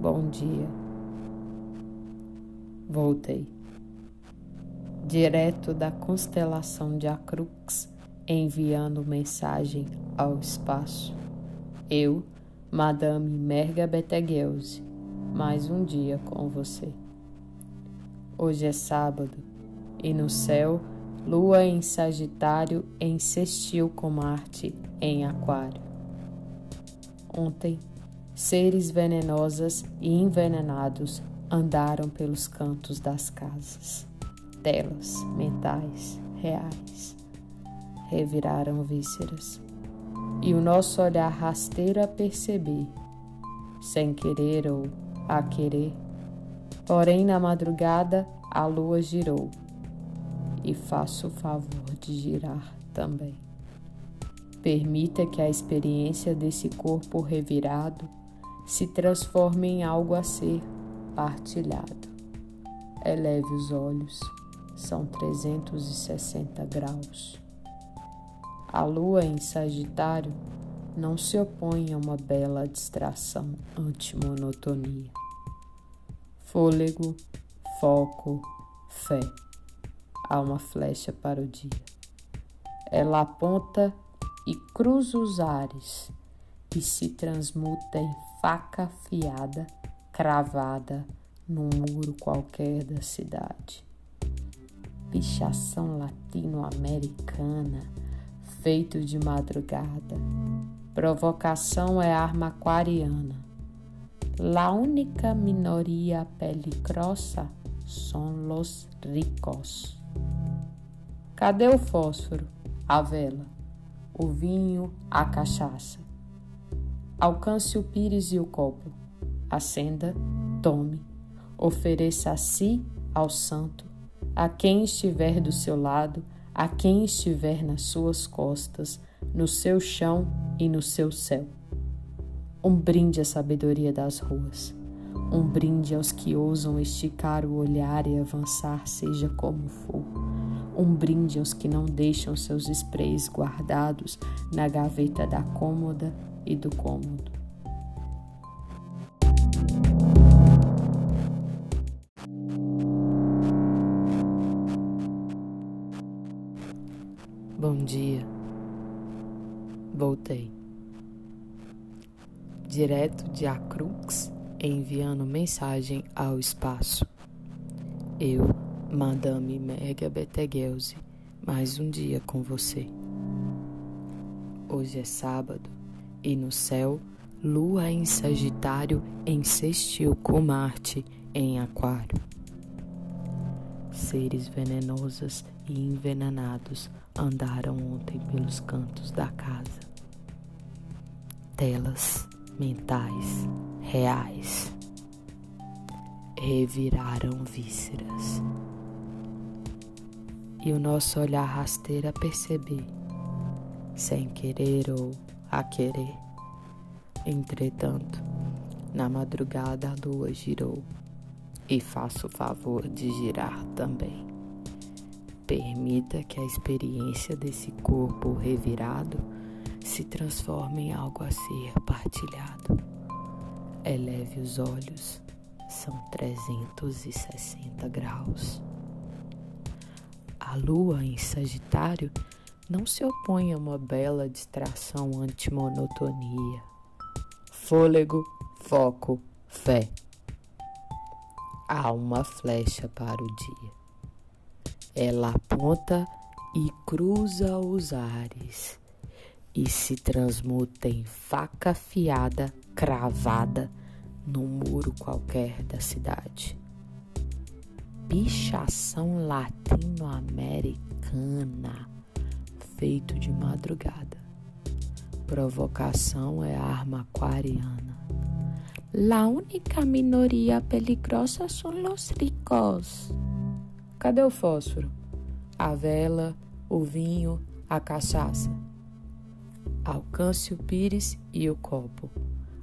Bom dia. Voltei. Direto da constelação de Acrux, enviando mensagem ao espaço. Eu, Madame Merga Beteguelse, mais um dia com você. Hoje é sábado e no céu, lua em Sagitário em com Marte em Aquário. Ontem, seres venenosas e envenenados andaram pelos cantos das casas. Telas mentais, reais, reviraram vísceras. E o nosso olhar rasteiro a perceber, sem querer ou a querer. Porém, na madrugada, a lua girou e faço o favor de girar também. Permita que a experiência desse corpo revirado se transforme em algo a ser partilhado. Eleve os olhos, são 360 graus. A lua em Sagitário não se opõe a uma bela distração antimonotonia. Fôlego, foco, fé. Há uma flecha para o dia. Ela aponta e cruza os ares e se transmuta em faca afiada, cravada num muro qualquer da cidade. Pichação latino-americana, feito de madrugada. Provocação é arma aquariana. La única minoria peligrosa são los ricos. Cadê o fósforo, a vela, o vinho, a cachaça? Alcance o pires e o copo. Acenda, tome. Ofereça a si, ao santo, a quem estiver do seu lado, a quem estiver nas suas costas, no seu chão e no seu céu. Um brinde à sabedoria das ruas. Um brinde aos que ousam esticar o olhar e avançar, seja como for. Um brinde aos que não deixam seus sprays guardados na gaveta da cômoda e do cômodo. Bom dia. Voltei. Direto de Acrux, enviando mensagem ao espaço. Eu, Madame Mega Beteguelse, mais um dia com você. Hoje é sábado e no céu, lua em Sagitário em sextil com Marte em Aquário. Seres venenosos e envenenados andaram ontem pelos cantos da casa. Telas mentais reais reviraram vísceras. E o nosso olhar rasteiro a perceber, sem querer ou a querer. Entretanto, na madrugada a lua girou e faço o favor de girar também. Permita que a experiência desse corpo revirado se transforme em algo a ser partilhado. Eleve os olhos, são 360 graus. Lua em Sagitário não se opõe a uma bela distração antimonotonia. Fôlego, foco, fé. Há uma flecha para o dia. Ela aponta e cruza os ares e se transmuta em faca afiada cravada num muro qualquer da cidade. Pichação latino-americana feito de madrugada. Provocação é arma aquariana. La única minoria peligrosa são los ricos. Cadê o fósforo? A vela, o vinho, a cachaça. Alcance o pires e o copo.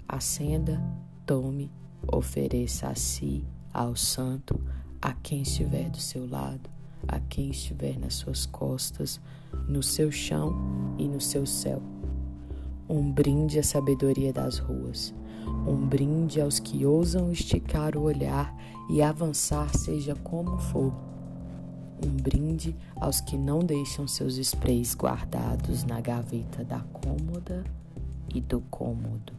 Acenda, tome, ofereça a si, ao santo, a quem estiver do seu lado, a quem estiver nas suas costas, no seu chão e no seu céu. Um brinde à sabedoria das ruas, um brinde aos que ousam esticar o olhar e avançar, seja como for. Um brinde aos que não deixam seus sprays guardados na gaveta da cômoda e do cômodo.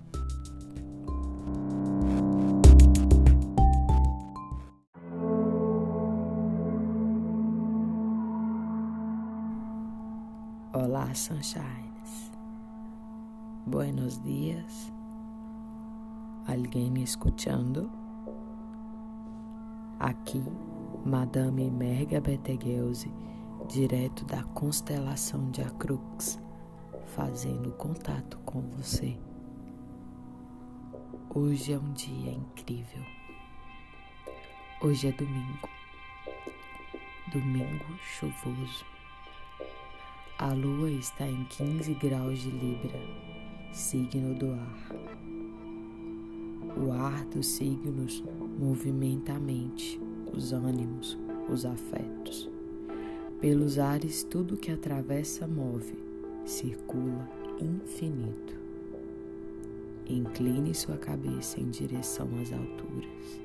Olá, sunshines. Buenos dias. Alguém me escutando? Aqui, Madame Merga Betelgeuse, direto da constelação de Acrux, fazendo contato com você. Hoje é um dia incrível. Hoje é domingo. Domingo chuvoso. A lua está em 15 graus de Libra, signo do ar. O ar dos signos movimenta a mente, os ânimos, os afetos. Pelos ares, tudo que atravessa move, circula infinito. Incline sua cabeça em direção às alturas.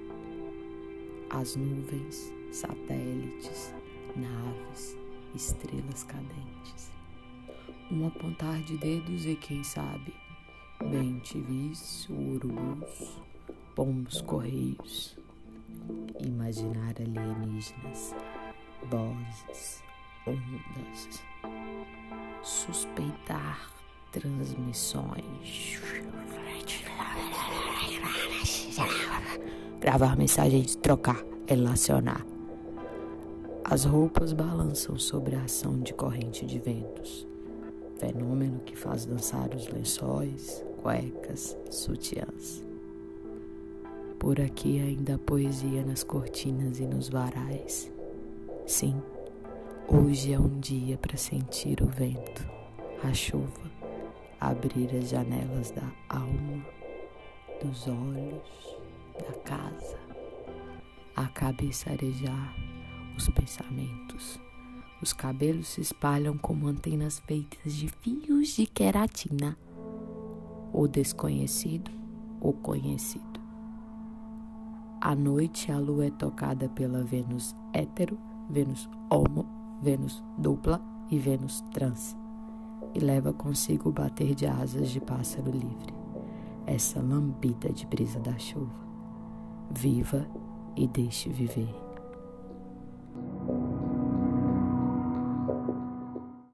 As nuvens, satélites, naves, estrelas cadentes. Um apontar de dedos e quem sabe, bem te vis, urubus, pombos correios, imaginar alienígenas, vozes, ondas, suspeitar transmissões, gravar mensagens, trocar, relacionar. As roupas balançam sobre a ação de corrente de ventos, fenômeno que faz dançar os lençóis, cuecas, sutiãs. Por aqui ainda há poesia nas cortinas e nos varais. Sim, hoje é um dia para sentir o vento, a chuva, abrir as janelas da alma, dos olhos, da casa, a cabeça arejar os pensamentos. Os cabelos se espalham como antenas feitas de fios de queratina. O desconhecido, o conhecido. À noite, a lua é tocada pela Vênus hétero, Vênus homo, Vênus dupla e Vênus trans, e leva consigo o bater de asas de pássaro livre, essa lambida de brisa da chuva. Viva e deixe viver.